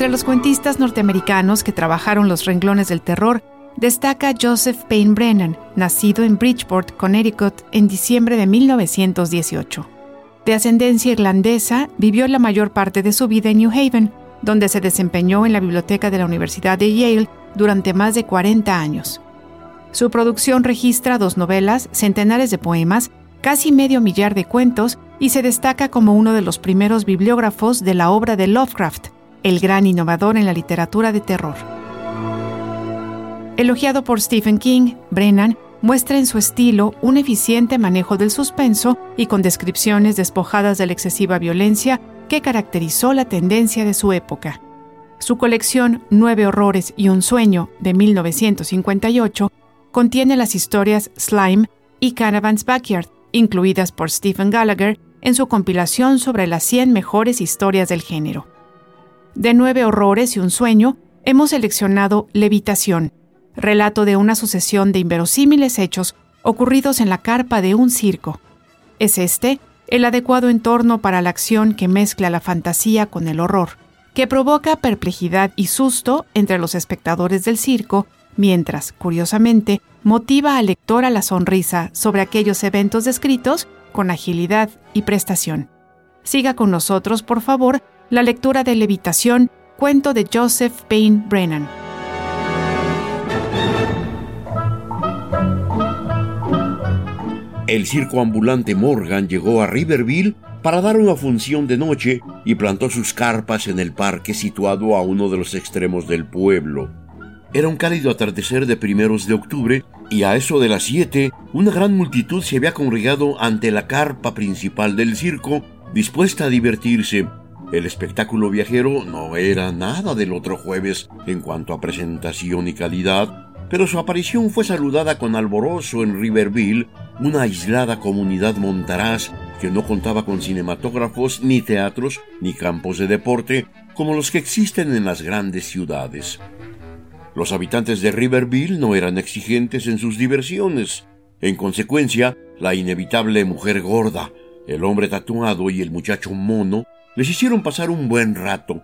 Entre los cuentistas norteamericanos que trabajaron los renglones del terror, destaca Joseph Payne Brennan, nacido en Bridgeport, Connecticut, en diciembre de 1918. De ascendencia irlandesa, vivió la mayor parte de su vida en New Haven, donde se desempeñó en la biblioteca de la Universidad de Yale durante más de 40 años. Su producción registra dos novelas, centenares de poemas, casi medio millar de cuentos y se destaca como uno de los primeros bibliógrafos de la obra de Lovecraft, el gran innovador en la literatura de terror. Elogiado por Stephen King, Brennan muestra en su estilo un eficiente manejo del suspenso y con descripciones despojadas de la excesiva violencia que caracterizó la tendencia de su época. Su colección Nueve Horrores y un Sueño de 1958 contiene las historias Slime y Canavan's Backyard, incluidas por Stephen Gallagher en su compilación sobre las 100 mejores historias del género. De Nueve Horrores y un Sueño, hemos seleccionado Levitación, relato de una sucesión de inverosímiles hechos ocurridos en la carpa de un circo. Es este el adecuado entorno para la acción que mezcla la fantasía con el horror, que provoca perplejidad y susto entre los espectadores del circo, mientras, curiosamente, motiva al lector a la sonrisa sobre aquellos eventos descritos con agilidad y prestación. Siga con nosotros, por favor, la lectura de Levitación, cuento de Joseph Payne Brennan. El circo ambulante Morgan llegó a Riverville para dar una función de noche y plantó sus carpas en el parque situado a uno de los extremos del pueblo. Era un cálido atardecer de primeros de octubre y a eso de las siete una gran multitud se había congregado ante la carpa principal del circo dispuesta a divertirse el espectáculo viajero no era nada del otro jueves en cuanto a presentación y calidad, pero su aparición fue saludada con alborozo en Riverville, una aislada comunidad montaraz que no contaba con cinematógrafos, ni teatros, ni campos de deporte como los que existen en las grandes ciudades. Los habitantes de Riverville no eran exigentes en sus diversiones. En consecuencia, la inevitable mujer gorda, el hombre tatuado y el muchacho mono les hicieron pasar un buen rato.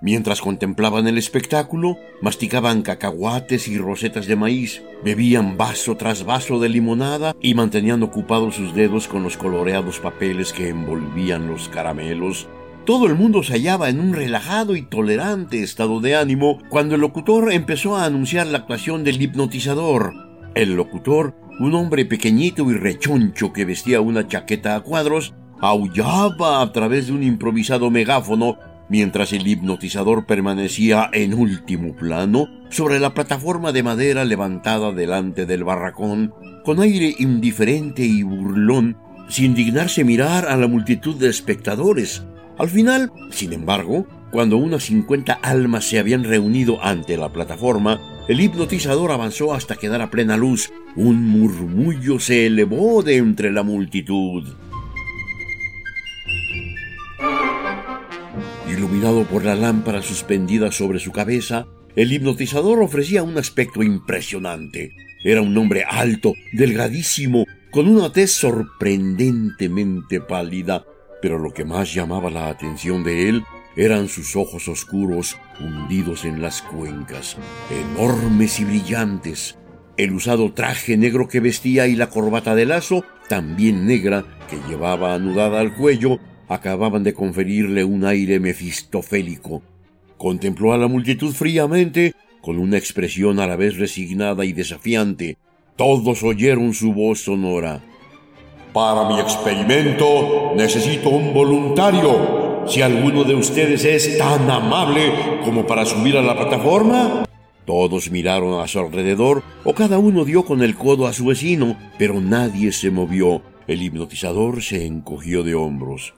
Mientras contemplaban el espectáculo, masticaban cacahuates y rosetas de maíz, bebían vaso tras vaso de limonada y mantenían ocupados sus dedos con los coloreados papeles que envolvían los caramelos. Todo el mundo se hallaba en un relajado y tolerante estado de ánimo cuando el locutor empezó a anunciar la actuación del hipnotizador. El locutor, un hombre pequeñito y rechoncho que vestía una chaqueta a cuadros, aullaba a través de un improvisado megáfono mientras el hipnotizador permanecía en último plano sobre la plataforma de madera levantada delante del barracón, con aire indiferente y burlón, sin dignarse mirar a la multitud de espectadores. Al final, sin embargo, cuando unas cincuenta almas se habían reunido ante la plataforma, el hipnotizador avanzó hasta quedar a plena luz. Un murmullo se elevó de entre la multitud. Iluminado por la lámpara suspendida sobre su cabeza, el hipnotizador ofrecía un aspecto impresionante. Era un hombre alto, delgadísimo, con una tez sorprendentemente pálida, pero lo que más llamaba la atención de él eran sus ojos oscuros hundidos en las cuencas, enormes y brillantes, el usado traje negro que vestía y la corbata de lazo, también negra, que llevaba anudada al cuello, acababan de conferirle un aire mefistofélico. Contempló a la multitud fríamente, con una expresión a la vez resignada y desafiante. Todos oyeron su voz sonora. Para mi experimento necesito un voluntario. Si alguno de ustedes es tan amable como para subir a la plataforma. Todos miraron a su alrededor o cada uno dio con el codo a su vecino, pero nadie se movió. El hipnotizador se encogió de hombros.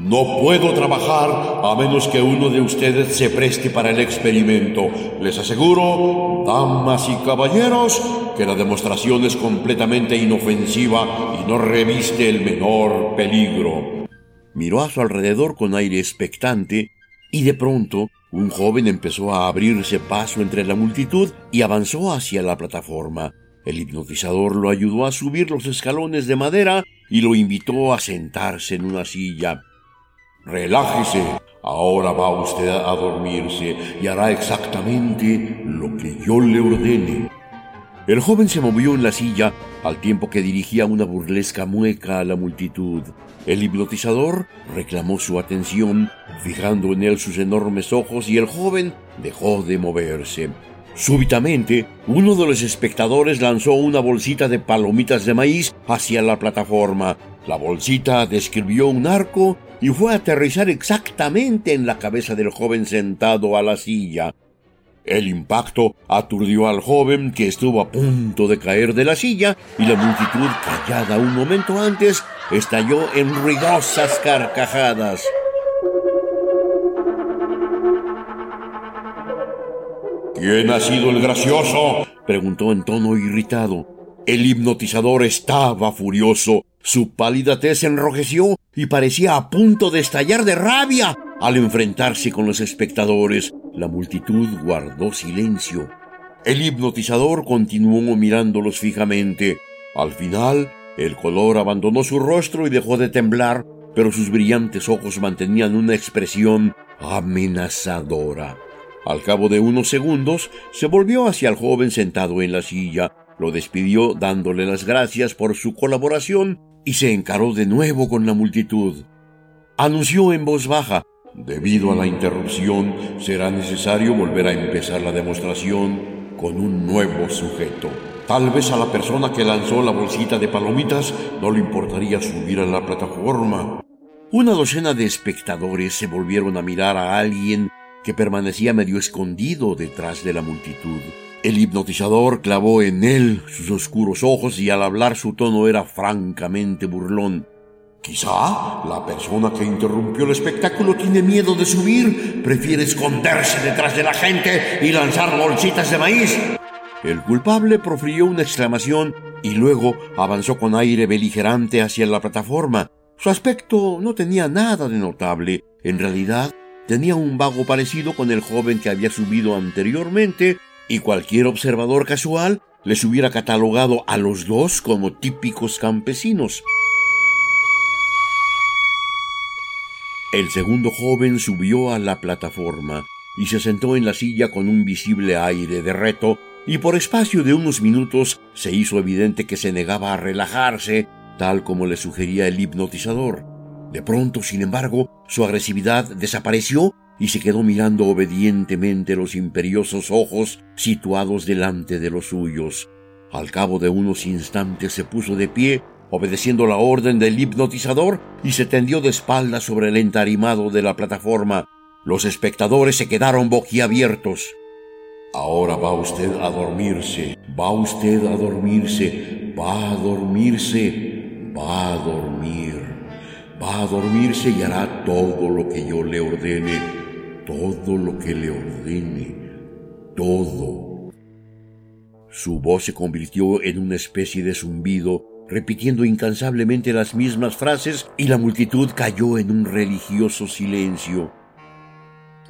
No puedo trabajar a menos que uno de ustedes se preste para el experimento. Les aseguro, damas y caballeros, que la demostración es completamente inofensiva y no reviste el menor peligro. Miró a su alrededor con aire expectante y de pronto un joven empezó a abrirse paso entre la multitud y avanzó hacia la plataforma. El hipnotizador lo ayudó a subir los escalones de madera y lo invitó a sentarse en una silla. Relájese, ahora va usted a dormirse y hará exactamente lo que yo le ordene. El joven se movió en la silla al tiempo que dirigía una burlesca mueca a la multitud. El hipnotizador reclamó su atención, fijando en él sus enormes ojos, y el joven dejó de moverse. Súbitamente, uno de los espectadores lanzó una bolsita de palomitas de maíz hacia la plataforma. La bolsita describió un arco y fue a aterrizar exactamente en la cabeza del joven sentado a la silla. El impacto aturdió al joven que estuvo a punto de caer de la silla y la multitud, callada un momento antes, estalló en ruidosas carcajadas. ¿Quién ha sido el gracioso? preguntó en tono irritado. El hipnotizador estaba furioso. Su pálida tez enrojeció y parecía a punto de estallar de rabia al enfrentarse con los espectadores. La multitud guardó silencio. El hipnotizador continuó mirándolos fijamente. Al final, el color abandonó su rostro y dejó de temblar, pero sus brillantes ojos mantenían una expresión amenazadora. Al cabo de unos segundos, se volvió hacia el joven sentado en la silla, lo despidió dándole las gracias por su colaboración y se encaró de nuevo con la multitud. Anunció en voz baja, Debido a la interrupción, será necesario volver a empezar la demostración con un nuevo sujeto. Tal vez a la persona que lanzó la bolsita de palomitas no le importaría subir a la plataforma. Una docena de espectadores se volvieron a mirar a alguien que permanecía medio escondido detrás de la multitud. El hipnotizador clavó en él sus oscuros ojos y al hablar su tono era francamente burlón. Quizá la persona que interrumpió el espectáculo tiene miedo de subir, prefiere esconderse detrás de la gente y lanzar bolsitas de maíz. El culpable profirió una exclamación y luego avanzó con aire beligerante hacia la plataforma. Su aspecto no tenía nada de notable. En realidad, tenía un vago parecido con el joven que había subido anteriormente, y cualquier observador casual les hubiera catalogado a los dos como típicos campesinos. El segundo joven subió a la plataforma y se sentó en la silla con un visible aire de reto, y por espacio de unos minutos se hizo evidente que se negaba a relajarse, tal como le sugería el hipnotizador. De pronto, sin embargo, su agresividad desapareció y se quedó mirando obedientemente los imperiosos ojos situados delante de los suyos. Al cabo de unos instantes se puso de pie obedeciendo la orden del hipnotizador, y se tendió de espaldas sobre el entarimado de la plataforma. Los espectadores se quedaron boquiabiertos. Ahora va usted a dormirse, va usted a dormirse, va a dormirse, va a dormir, va a dormirse y hará todo lo que yo le ordene, todo lo que le ordene, todo. Su voz se convirtió en una especie de zumbido repitiendo incansablemente las mismas frases y la multitud cayó en un religioso silencio.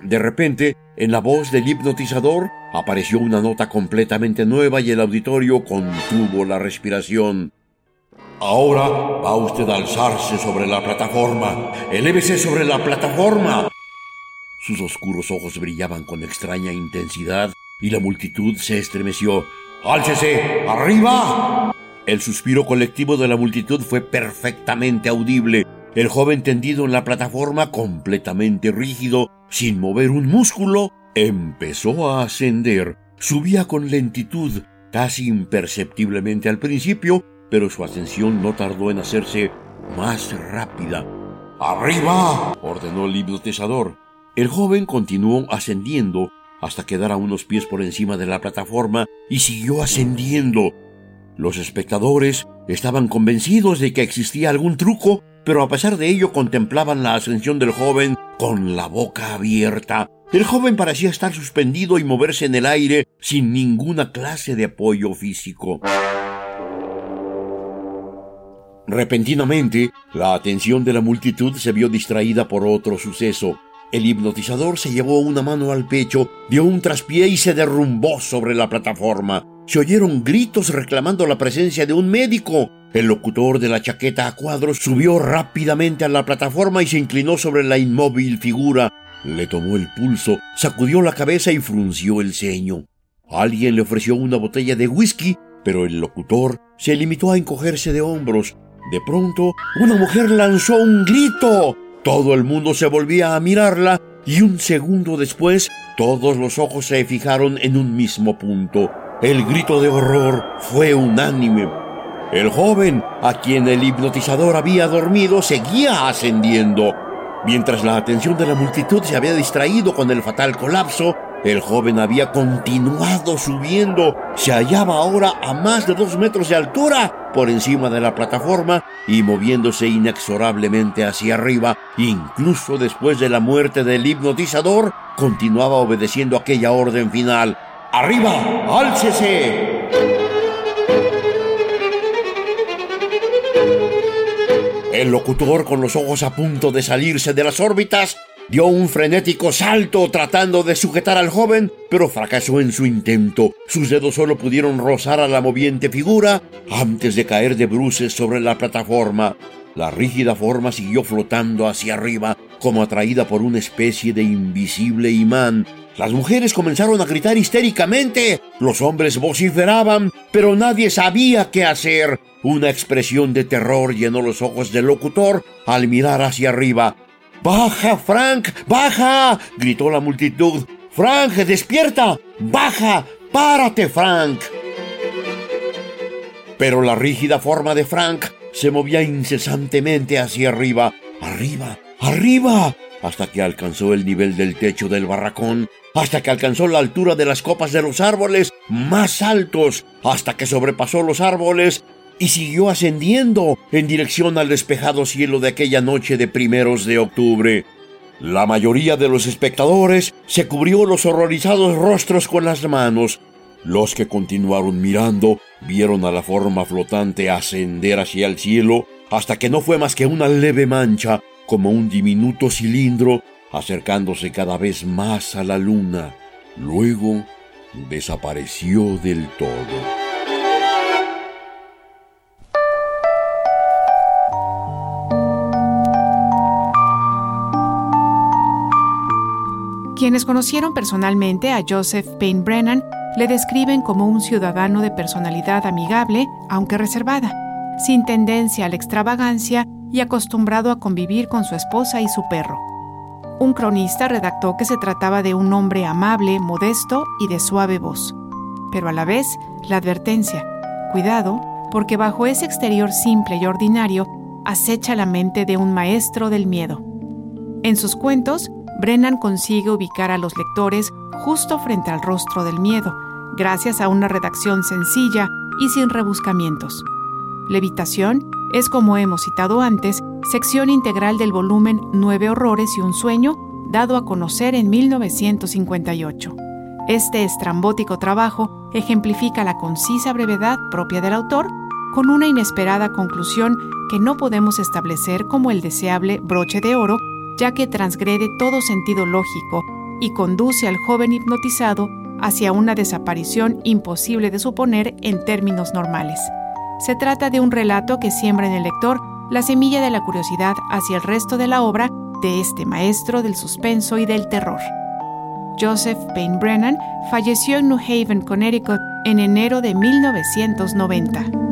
De repente, en la voz del hipnotizador apareció una nota completamente nueva y el auditorio contuvo la respiración. Ahora va usted a alzarse sobre la plataforma. Elévese sobre la plataforma. Sus oscuros ojos brillaban con extraña intensidad y la multitud se estremeció. ¡Álcese! ¡Arriba! El suspiro colectivo de la multitud fue perfectamente audible. El joven tendido en la plataforma, completamente rígido, sin mover un músculo, empezó a ascender. Subía con lentitud, casi imperceptiblemente al principio, pero su ascensión no tardó en hacerse más rápida. ¡Arriba! ordenó el hipnotizador. El joven continuó ascendiendo hasta quedar a unos pies por encima de la plataforma y siguió ascendiendo. Los espectadores estaban convencidos de que existía algún truco pero a pesar de ello contemplaban la ascensión del joven con la boca abierta. El joven parecía estar suspendido y moverse en el aire sin ninguna clase de apoyo físico. Repentinamente, la atención de la multitud se vio distraída por otro suceso. El hipnotizador se llevó una mano al pecho, dio un traspié y se derrumbó sobre la plataforma. Se oyeron gritos reclamando la presencia de un médico. El locutor de la chaqueta a cuadros subió rápidamente a la plataforma y se inclinó sobre la inmóvil figura. Le tomó el pulso, sacudió la cabeza y frunció el ceño. Alguien le ofreció una botella de whisky, pero el locutor se limitó a encogerse de hombros. De pronto, una mujer lanzó un grito. Todo el mundo se volvía a mirarla y un segundo después todos los ojos se fijaron en un mismo punto. El grito de horror fue unánime. El joven, a quien el hipnotizador había dormido, seguía ascendiendo. Mientras la atención de la multitud se había distraído con el fatal colapso, el joven había continuado subiendo. Se hallaba ahora a más de dos metros de altura por encima de la plataforma y moviéndose inexorablemente hacia arriba. Incluso después de la muerte del hipnotizador, continuaba obedeciendo aquella orden final. ¡Arriba! ¡Álcese! El locutor, con los ojos a punto de salirse de las órbitas, dio un frenético salto tratando de sujetar al joven, pero fracasó en su intento. Sus dedos solo pudieron rozar a la moviente figura antes de caer de bruces sobre la plataforma. La rígida forma siguió flotando hacia arriba, como atraída por una especie de invisible imán. Las mujeres comenzaron a gritar histéricamente, los hombres vociferaban, pero nadie sabía qué hacer. Una expresión de terror llenó los ojos del locutor al mirar hacia arriba. ¡Baja, Frank! ¡Baja! gritó la multitud. ¡Frank, despierta! ¡Baja! ¡Párate, Frank! Pero la rígida forma de Frank se movía incesantemente hacia arriba, arriba, arriba, hasta que alcanzó el nivel del techo del barracón, hasta que alcanzó la altura de las copas de los árboles más altos, hasta que sobrepasó los árboles y siguió ascendiendo en dirección al despejado cielo de aquella noche de primeros de octubre. La mayoría de los espectadores se cubrió los horrorizados rostros con las manos. Los que continuaron mirando vieron a la forma flotante ascender hacia el cielo hasta que no fue más que una leve mancha, como un diminuto cilindro, acercándose cada vez más a la luna. Luego desapareció del todo. Quienes conocieron personalmente a Joseph Payne Brennan le describen como un ciudadano de personalidad amigable, aunque reservada, sin tendencia a la extravagancia y acostumbrado a convivir con su esposa y su perro. Un cronista redactó que se trataba de un hombre amable, modesto y de suave voz. Pero a la vez, la advertencia, cuidado, porque bajo ese exterior simple y ordinario acecha la mente de un maestro del miedo. En sus cuentos, Brennan consigue ubicar a los lectores justo frente al rostro del miedo, gracias a una redacción sencilla y sin rebuscamientos. Levitación es, como hemos citado antes, sección integral del volumen Nueve Horrores y un Sueño, dado a conocer en 1958. Este estrambótico trabajo ejemplifica la concisa brevedad propia del autor con una inesperada conclusión que no podemos establecer como el deseable broche de oro ya que transgrede todo sentido lógico y conduce al joven hipnotizado hacia una desaparición imposible de suponer en términos normales. Se trata de un relato que siembra en el lector la semilla de la curiosidad hacia el resto de la obra de este maestro del suspenso y del terror. Joseph Payne Brennan falleció en New Haven, Connecticut, en enero de 1990.